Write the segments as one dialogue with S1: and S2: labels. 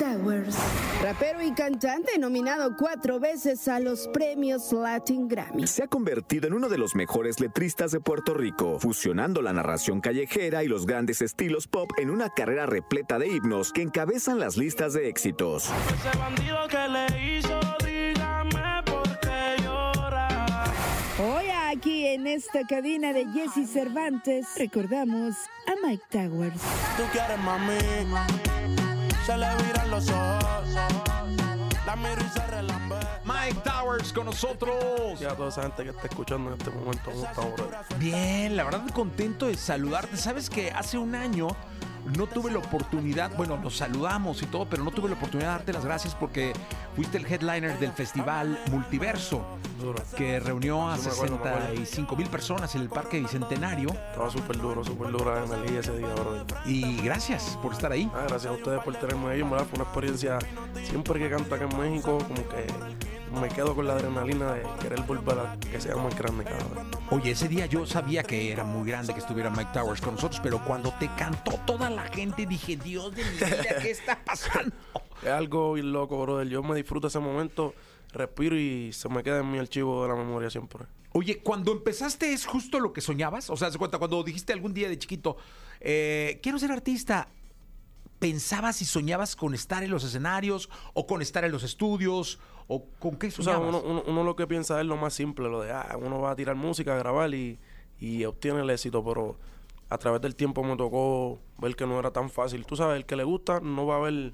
S1: Towers, rapero y cantante nominado cuatro veces a los premios Latin Grammy.
S2: Se ha convertido en uno de los mejores letristas de Puerto Rico, fusionando la narración callejera y los grandes estilos pop en una carrera repleta de himnos que encabezan las listas de éxitos.
S3: Ese bandido que le hizo, dígame por qué llora.
S1: Hoy aquí en esta cabina de Jesse Cervantes recordamos a Mike Towers.
S3: Tú quieres mami, se le viran los ojos. La miro y se relambe.
S4: Mike Towers con nosotros.
S3: Y a toda esa gente que está escuchando en este momento, ¿cómo está, bro?
S4: Bien, la verdad contento de saludarte. Sabes que hace un año no tuve la oportunidad, bueno, nos saludamos y todo, pero no tuve la oportunidad de darte las gracias porque fuiste el headliner del festival Multiverso, que reunió a
S3: Sí, me acuerdo, me acuerdo.
S4: 65 mil personas en el Parque Bicentenario.
S3: Estaba súper duro, súper dura la energía ese día, bro.
S4: Y gracias por estar ahí.
S3: Ah, gracias a ustedes por tenerme ahí, verdad fue una experiencia. Siempre que canto acá en México, como que me quedo con la adrenalina de querer volver a que sea más grande cada vez.
S4: Oye, ese día yo sabía que era muy grande que estuviera Mike Towers con nosotros, pero cuando te cantó toda la gente dije, Dios de mi vida, ¿qué está pasando?
S3: Es algo loco, brother. Yo me disfruto ese momento, respiro y se me queda en mi archivo de la memoria siempre.
S4: Oye, cuando empezaste es justo lo que soñabas. O sea, se cuenta cuando dijiste algún día de chiquito, eh, quiero ser artista. ¿Pensabas y soñabas con estar en los escenarios o con estar en los estudios o con qué soñabas?
S3: uno, uno- uno lo que piensa es lo más simple, lo de, ah, uno va a tirar música, a grabar y, y obtiene el éxito, pero a través del tiempo me tocó ver que no era tan fácil. Tú sabes, el que le gusta no va a ver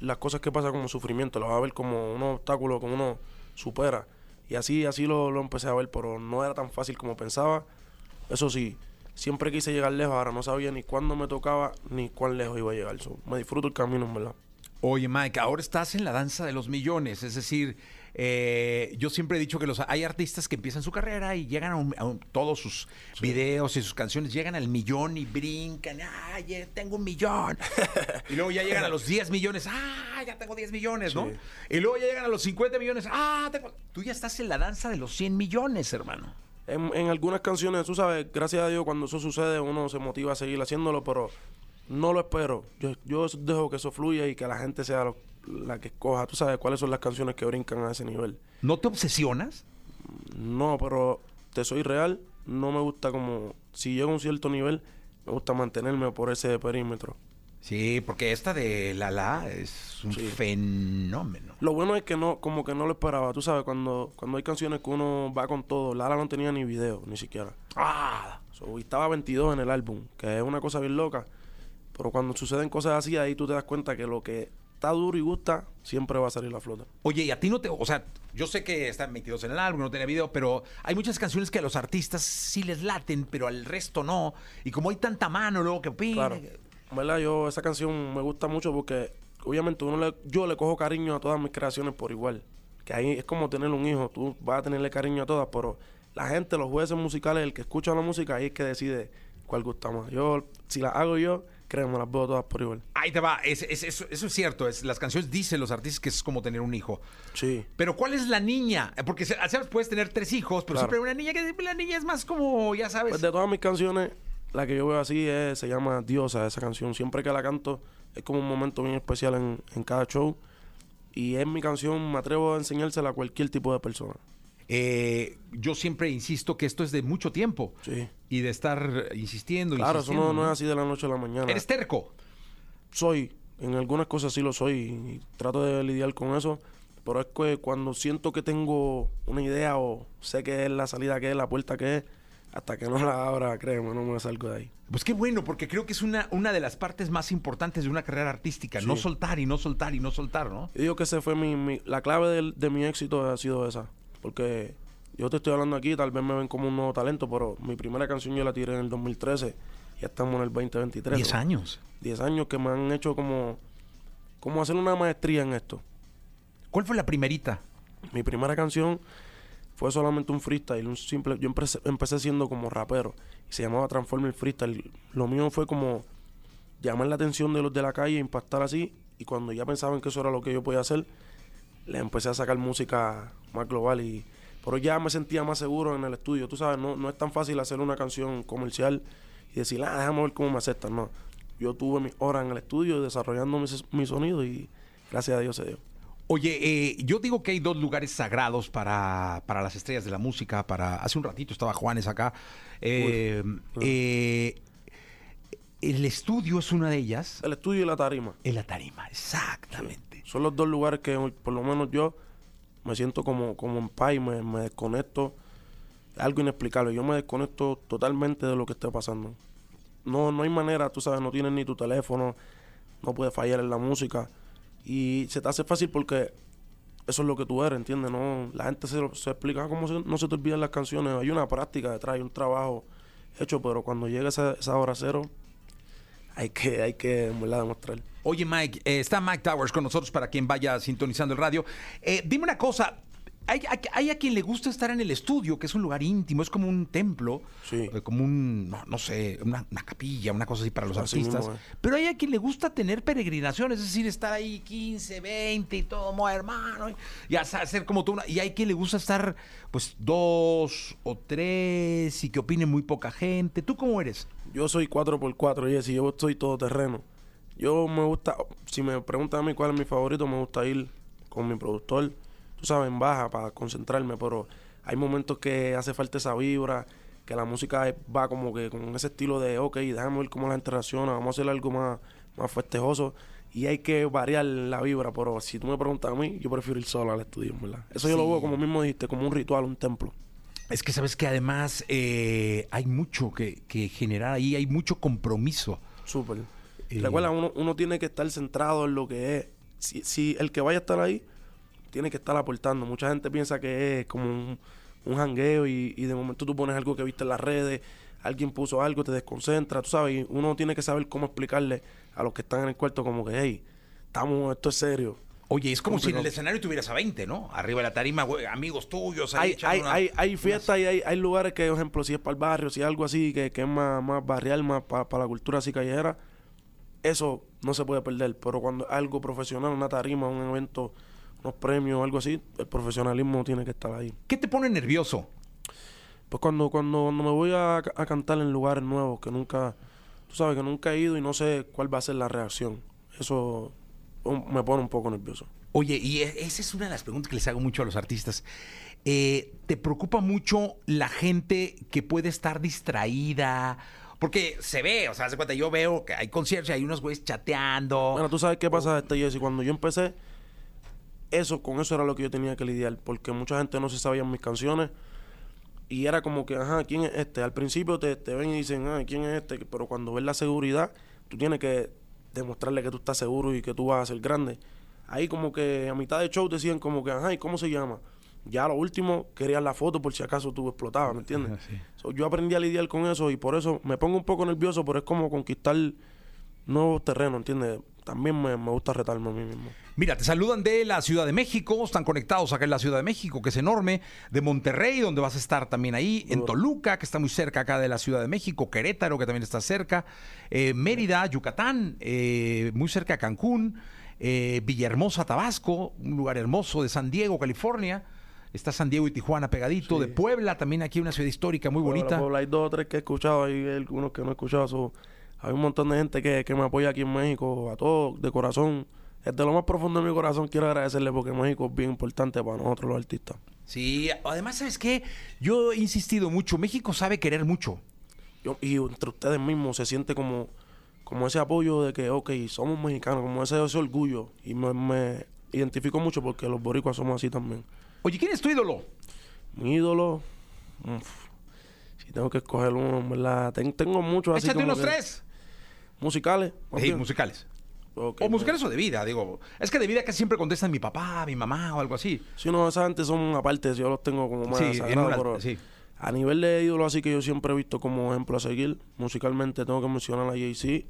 S3: las cosas que pasan como sufrimiento, lo va a ver como un obstáculo que uno supera. Y así, así lo, lo empecé a ver, pero no era tan fácil como pensaba. Eso sí, siempre quise llegar lejos, ahora no sabía ni cuándo me tocaba ni cuán lejos iba a llegar. So, me disfruto el camino, en verdad.
S4: Oye, Mike, ahora estás en la danza de los millones. Es decir, eh, yo siempre he dicho que los hay artistas que empiezan su carrera y llegan a, un- a un- todos sus videos y sus canciones llegan al millón y brincan. ¡Ay, ya tengo un millón! y luego ya llegan a los 10 millones. ¡Ah, ya tengo 10 millones, ¿no?
S3: Sí.
S4: Y luego ya llegan a los 50 millones. ¡Ah, tengo... Tú ya estás en la danza de los 100 millones, hermano.
S3: En, en algunas canciones, tú sabes, gracias a Dios, cuando eso sucede, uno se motiva a seguir haciéndolo, pero no lo espero. Yo, yo dejo que eso fluya y que la gente sea lo- la que escoja. Tú sabes cuáles son las canciones que brincan a ese nivel.
S4: ¿No te obsesionas?
S3: No, pero te soy real. No me gusta como. Si llego a un cierto nivel, me gusta mantenerme por ese perímetro.
S4: Sí, porque esta de La La es un
S3: Sí.
S4: fenómeno.
S3: Lo bueno es que no, como que no lo esperaba. Tú sabes, cuando, cuando hay canciones que uno va con todo, Lara no tenía ni video, ni siquiera.
S4: ¡Ah!
S3: So, y estaba 22 en el álbum, que es una cosa bien loca. Pero cuando suceden cosas así, ahí tú te das cuenta que lo que está duro y gusta, siempre va a salir a flote.
S4: Oye, y a ti no te. O sea, yo sé que están metidos en el álbum, no tenía video, pero hay muchas canciones que a los artistas sí les laten, pero al resto no. Y como hay tanta mano luego que opina.
S3: Claro. ¿Verdad? Yo, esa canción me gusta mucho porque, obviamente, uno le- yo le cojo cariño a todas mis creaciones por igual. Que ahí es como tener un hijo, tú vas a tenerle cariño a todas, pero la gente, los jueces musicales, el que escucha la música, ahí es que decide cuál gusta más. Yo, si las hago yo, créeme, las veo todas por igual.
S4: Ahí te va, es- es- eso, eso es cierto. Es, las canciones dicen los artistas que es como tener un hijo.
S3: Sí.
S4: Pero ¿cuál es la niña? Porque sabes, puedes tener tres hijos, pero
S3: Claro.
S4: siempre hay una niña que la niña es más como, ya sabes.
S3: Pues de todas mis canciones, la que yo veo así es, se llama Diosa, esa canción. Siempre que la canto es como un momento bien especial en, en cada show. Y es mi canción, me atrevo a enseñársela a cualquier tipo de persona.
S4: Eh, yo siempre insisto que esto es de mucho tiempo.
S3: Sí.
S4: Y de estar insistiendo,
S3: Claro, eso no, no es así de la noche a la mañana.
S4: Eres terco.
S3: Soy, en algunas cosas sí lo soy y trato de lidiar con eso. Pero es que cuando siento que tengo una idea o sé que es la salida que es, la puerta que es, hasta que no la abra, créeme, no me salgo de ahí.
S4: Pues qué bueno, porque creo que es una, una de las partes más importantes de una carrera artística. No soltar y no soltar y no soltar, ¿no?
S3: Yo digo que ese fue mi, mi- la clave de, mi éxito ha sido esa. Porque yo te estoy hablando aquí, tal vez me ven como un nuevo talento, pero mi primera canción yo la tiré en el 2013. Ya estamos en el 2023.
S4: Diez
S3: ¿no?
S4: años.
S3: 10 años que me han hecho como, como hacer una maestría en esto.
S4: ¿Cuál fue la primerita?
S3: Mi primera canción fue solamente un freestyle, un simple. Yo empecé, empecé siendo como rapero y se llamaba Transformer Freestyle. Lo mío fue como llamar la atención de los de la calle, impactar así. Y cuando ya pensaban que eso era lo que yo podía hacer, le empecé a sacar música más global. y Pero ya me sentía más seguro en el estudio. Tú sabes, no, no es tan fácil hacer una canción comercial y decir, ah, déjame ver cómo me aceptan. No. Yo tuve mis horas en el estudio desarrollando mi, mi sonido y gracias a Dios se dio.
S4: Oye, eh, yo digo que hay dos lugares sagrados para, para las estrellas de la música. Para hace un ratito estaba Juanes acá. Eh, eh, el estudio es una de ellas.
S3: El estudio y la tarima.
S4: En la tarima, exactamente.
S3: Son los dos lugares que por lo menos yo me siento como, como en paz y me, me desconecto. Es algo inexplicable. Yo me desconecto totalmente de lo que esté pasando. No, no hay manera, tú sabes, no tienes ni tu teléfono, no puedes fallar en la música. Y se te hace fácil porque eso es lo que tú eres, ¿entiendes? No, la gente se, se explica cómo se- no se te olvidan las canciones. Hay una práctica detrás, hay un trabajo hecho, pero cuando llega esa, esa hora cero, hay que, hay que verdad, demostrar.
S4: Oye, Mike, eh, está Mike Towers con nosotros para quien vaya sintonizando el radio. Eh, dime una cosa. Hay, hay- hay a quien le gusta estar en el estudio, que es un lugar íntimo, es como un templo,
S3: Sí.
S4: eh, como un, no, no sé, una, una capilla, una cosa así para los
S3: Así
S4: artistas.
S3: mismo es.
S4: Pero hay a quien le gusta tener peregrinaciones, es decir, estar ahí 15, 20 y todo, hermano, y, y hacer como tú. una- Y hay quien le gusta estar, pues, dos o tres y que opine muy poca gente. ¿Tú cómo eres?
S3: Yo soy 4x4, Jesse, yo soy todoterreno. Yo me gusta, si me preguntan a mí cuál es mi favorito, me gusta ir con mi productor, tú sabes, en baja para concentrarme, pero hay momentos que hace falta esa vibra, que la música va como que con ese estilo de, ok, déjame ver cómo la gente reacciona, vamos a hacer algo más, más festejoso. Y hay que variar la vibra, pero si tú me preguntas a mí, yo prefiero ir solo al estudio, ¿verdad? Eso yo lo veo, como mismo dijiste, como un ritual, un templo.
S4: Es que sabes que además eh, hay mucho que, que generar ahí, hay mucho compromiso.
S3: Súper.
S4: Eh,
S3: Recuerda, uno, uno tiene que estar centrado en lo que es. Si, si el que vaya a estar ahí, tiene que estar aportando. Mucha gente piensa que es como un, un jangueo y, y de momento tú pones algo que viste en las redes, alguien puso algo, te desconcentra, tú sabes, y uno tiene que saber cómo explicarle a los que están en el cuarto como que, hey, estamos, esto es serio.
S4: Oye, es como si en el escenario tuvieras a 20, ¿no? Arriba de la tarima, güey, amigos tuyos. ahí
S3: Hay, hay,
S4: una-
S3: hay, hay fiestas y hay, hay lugares que, por ejemplo, si es para el barrio, si es algo así que, que es más, más barrial, más para la cultura así callejera, eso no se puede perder. Pero cuando algo profesional, una tarima, un evento, unos premios, algo así, el profesionalismo tiene que estar ahí.
S4: ¿Qué te pone nervioso?
S3: Pues cuando, cuando, cuando me voy a, a cantar en lugares nuevos que nunca, tú sabes que nunca he ido y no sé cuál va a ser la reacción, eso me pone un poco nervioso.
S4: Oye, y e- esa es una de las preguntas que les hago mucho a los artistas. Eh, ¿Te preocupa mucho la gente que puede estar distraída? Porque se ve, o sea, hace cuenta, yo veo que hay conciertos y hay unos güeyes chateando.
S3: Bueno, tú sabes qué pasa, este Jesse. Cuando yo empecé, eso, con eso era lo que yo tenía que lidiar. Porque mucha gente no se sabía mis canciones. Y era como que, ajá, ¿quién es este? Al principio te, te ven y dicen, ah, ¿quién es este? Pero cuando ves la seguridad, tú tienes que demostrarle que tú estás seguro y que tú vas a ser grande. Ahí como que a mitad de show decían como que, ajá, ¿y cómo se llama? Ya a lo último querían la foto por si acaso tú explotaba, ¿me entiendes?
S4: Sí.
S3: So, yo aprendí a lidiar con eso y por eso me pongo un poco nervioso, pero es como conquistar nuevos terrenos, ¿entiendes? También me, me gusta retarme a mí mismo.
S4: Mira, te saludan de la Ciudad de México, están conectados acá en la Ciudad de México, que es enorme, de Monterrey, donde vas a estar también ahí, en Toluca, que está muy cerca acá de la Ciudad de México, Querétaro, que también está cerca, eh, Mérida, Yucatán, eh, muy cerca de Cancún, eh, Villahermosa, Tabasco, un lugar hermoso de San Diego, California. Está San Diego y Tijuana pegadito, de Puebla, también aquí una ciudad histórica muy
S3: Puebla,
S4: bonita.
S3: Puebla, hay dos o tres que he escuchado, hay algunos que no he escuchado. so, hay un montón de gente que, que me apoya aquí en México, a todos, de corazón. Desde lo más profundo de mi corazón quiero agradecerle porque México es bien importante para nosotros los artistas.
S4: Sí, además, ¿sabes qué? Yo he insistido mucho, México sabe querer mucho.
S3: Yo- y entre ustedes mismos se siente como, como ese apoyo de que, ok, somos mexicanos, como ese, ese orgullo. Y me, me identifico mucho porque los boricuas somos así también.
S4: Oye, ¿quién es tu ídolo?
S3: Mi ídolo, uf, si tengo que escoger uno, verdad, ten- tengo muchos así
S4: Échate
S3: como
S4: unos
S3: que-
S4: tres.
S3: Musicales.
S4: Sí, musicales. O musicales o de vida, digo. Es que de vida casi siempre contestan mi papá, mi mamá o algo así.
S3: Si no, esa gente son aparte, yo los tengo como más
S4: Sí, una-
S3: pero
S4: sí.
S3: a nivel de ídolo así que yo siempre he visto como ejemplo a seguir, musicalmente tengo que mencionar a Jay-Z,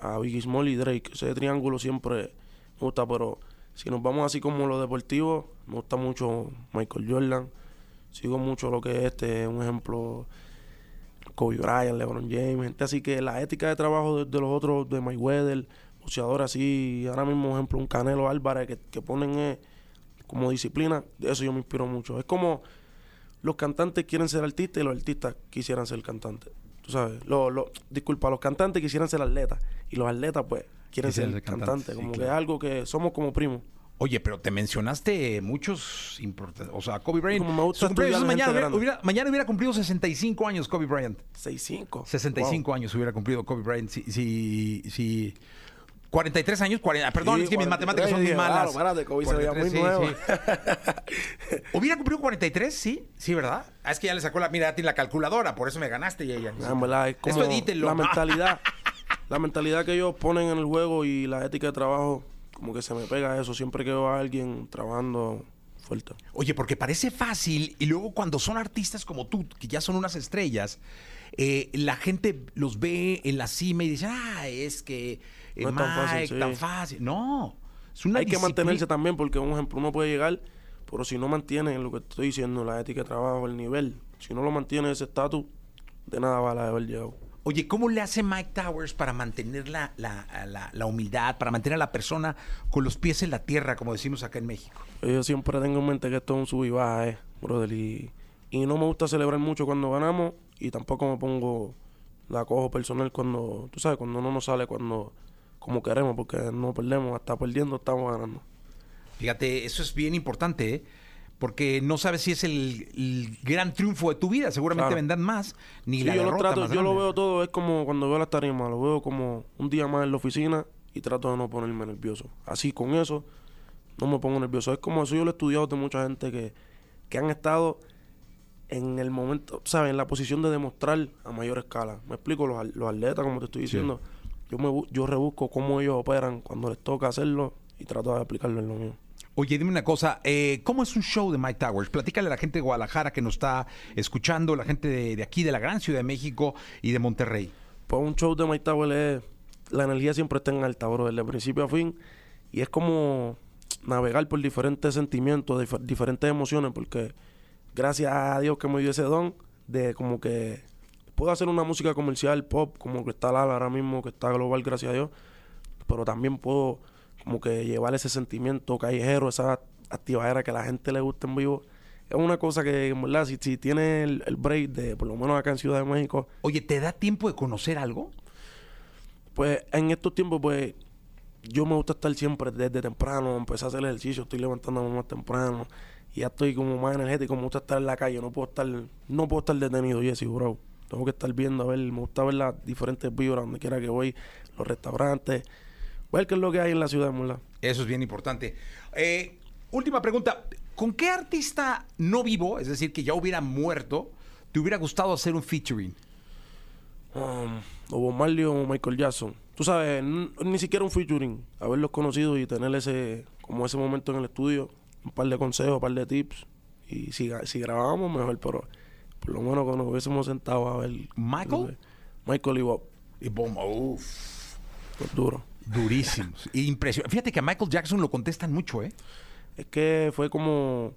S3: a Biggie Small y Drake, ese triángulo siempre me gusta, pero si nos vamos así como lo deportivo, me gusta mucho Michael Jordan, sigo mucho lo que es este, un ejemplo, Kobe Bryant, LeBron James, gente así que la ética de trabajo de, de los otros, de Mayweather, boxeadores así, ahora mismo, ejemplo, un Canelo Álvarez que, que ponen eh, como disciplina, de eso yo me inspiro mucho. Es como los cantantes quieren ser artistas y los artistas quisieran ser cantantes. Tú sabes, lo, lo- disculpa, los cantantes quisieran ser atletas y los atletas, pues, quieren
S4: ser
S3: ser
S4: cantante,
S3: cantantes.
S4: sí,
S3: como que es algo que somos como primos.
S4: Oye, pero te mencionaste muchos importantes. O sea, Kobe Bryant.
S3: Como me gusta
S4: mañana, hubiera, mañana cumplido 65 años Kobe Bryant.
S3: 6'5".
S4: 65 años hubiera cumplido Kobe Bryant. Si, si, si 43 años, 40, perdón,
S3: Sí,
S4: es que mis
S3: 43,
S4: matemáticas son muy malas.
S3: claro, espérate, Kobe se veía muy
S4: 43, ¿Hubiera cumplido 43? Sí, sí, ¿verdad? Ah, es que ya le sacó la, mira, ya tiene la calculadora, por eso me ganaste y ella.
S3: Ah, verdad, es como
S4: Esto edítenlo.
S3: la mentalidad. la mentalidad que ellos ponen en el juego y la ética de trabajo, como que se me pega eso siempre que veo a alguien trabajando fuerte.
S4: Oye, porque parece fácil y luego cuando son artistas como tú, que ya son unas estrellas, eh, la gente los ve en la cima y dice, ah, es que
S3: No es tan fácil, sí.
S4: tan fácil. No, es una
S3: Hay que mantenerse también porque, un ejemplo, uno puede llegar, pero si no mantiene lo que estoy diciendo, la ética de trabajo, el nivel, si no lo mantiene ese estatus, de nada vale haber llegado.
S4: Oye, ¿cómo le hace Mike Towers para mantener la, la- la- la humildad, para mantener a la persona con los pies en la tierra, como decimos acá en México?
S3: Yo siempre tengo en mente que esto es un sub y baja, eh, brother. Y, y no me gusta celebrar mucho cuando ganamos y tampoco me pongo la cojo personal cuando, tú sabes, cuando no nos sale cuando como queremos, porque no perdemos, hasta perdiendo estamos ganando.
S4: Fíjate, eso es bien importante, ¿eh? porque no sabes si es el, el gran triunfo de tu vida. Seguramente
S3: Claro.
S4: vendrán más, ni
S3: Sí,
S4: la
S3: yo lo
S4: derrota
S3: trato,
S4: más
S3: yo lo veo todo, es como cuando veo las tarimas, lo veo como un día más en la oficina y trato de no ponerme nervioso. Así con eso, no me pongo nervioso. Es como eso yo lo he estudiado de mucha gente que, que han estado en el momento, ¿sabes? En la posición de demostrar a mayor escala. Me explico, los, los atletas, como te estoy diciendo, yo me yo rebusco cómo ellos operan cuando les toca hacerlo y trato de aplicarlo en lo mío.
S4: Oye, dime una cosa, eh, ¿cómo es un show de Mike Towers? Platícale a la gente de Guadalajara que nos está escuchando, la gente de, de aquí, de la gran Ciudad de México y de Monterrey.
S3: Pues un show de Mike Tower es. La energía siempre está en alta, bro, desde principio a fin. Y es como navegar por diferentes sentimientos, dif- diferentes emociones, porque gracias a Dios que me dio ese don de como que puedo hacer una música comercial, pop, como que está Lala ahora mismo, que está global, gracias a Dios. Pero también puedo como que llevar ese sentimiento callejero, esa activadera que a la gente le gusta en vivo. Es una cosa que, en verdad, si, si tiene el, el break de, por lo menos acá en Ciudad de México,
S4: Oye, ¿te da tiempo de conocer algo?
S3: Pues en estos tiempos, pues yo me gusta estar siempre desde temprano, empecé a hacer ejercicio, estoy levantándome más temprano y ya estoy como más energético, me gusta estar en la calle, no puedo estar, no puedo estar detenido, Jesse, bro. Tengo que estar viendo, a ver, me gusta ver las diferentes vibras donde quiera que voy, los restaurantes, ver qué es lo que hay en la ciudad, ¿verdad?
S4: Eso es bien importante. Eh, última pregunta, ¿con qué artista no vivo, es decir, que ya hubiera muerto, te hubiera gustado hacer un featuring?
S3: Um, o Bob Marley o Michael Jackson. Tú sabes, ni siquiera un featuring, haberlos conocido y tener ese, como ese momento en el estudio, un par de consejos, un par de tips. Y si, si grabábamos, mejor, pero por lo menos que nos hubiésemos sentado a ver.
S4: ¿Michael?
S3: Michael y Bob,
S4: Y bom, uf,
S3: pues duro.
S4: durísimos. Impresionante. Fíjate que a Michael Jackson lo contestan mucho, ¿eh?
S3: Es que fue como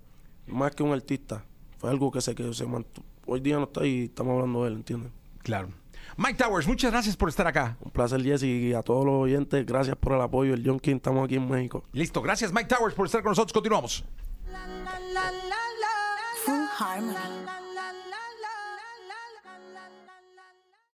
S3: más que un artista, fue algo que se, que se mantuvo. Hoy día no está y estamos hablando de él, ¿entiendes?
S4: Claro. Mike Towers, muchas gracias por estar acá.
S3: Un placer, Jesse, y a todos los oyentes, gracias por el apoyo. El John King, estamos aquí en México.
S4: Listo, gracias Mike Towers por estar con nosotros. Continuamos.
S5: Full Harmony.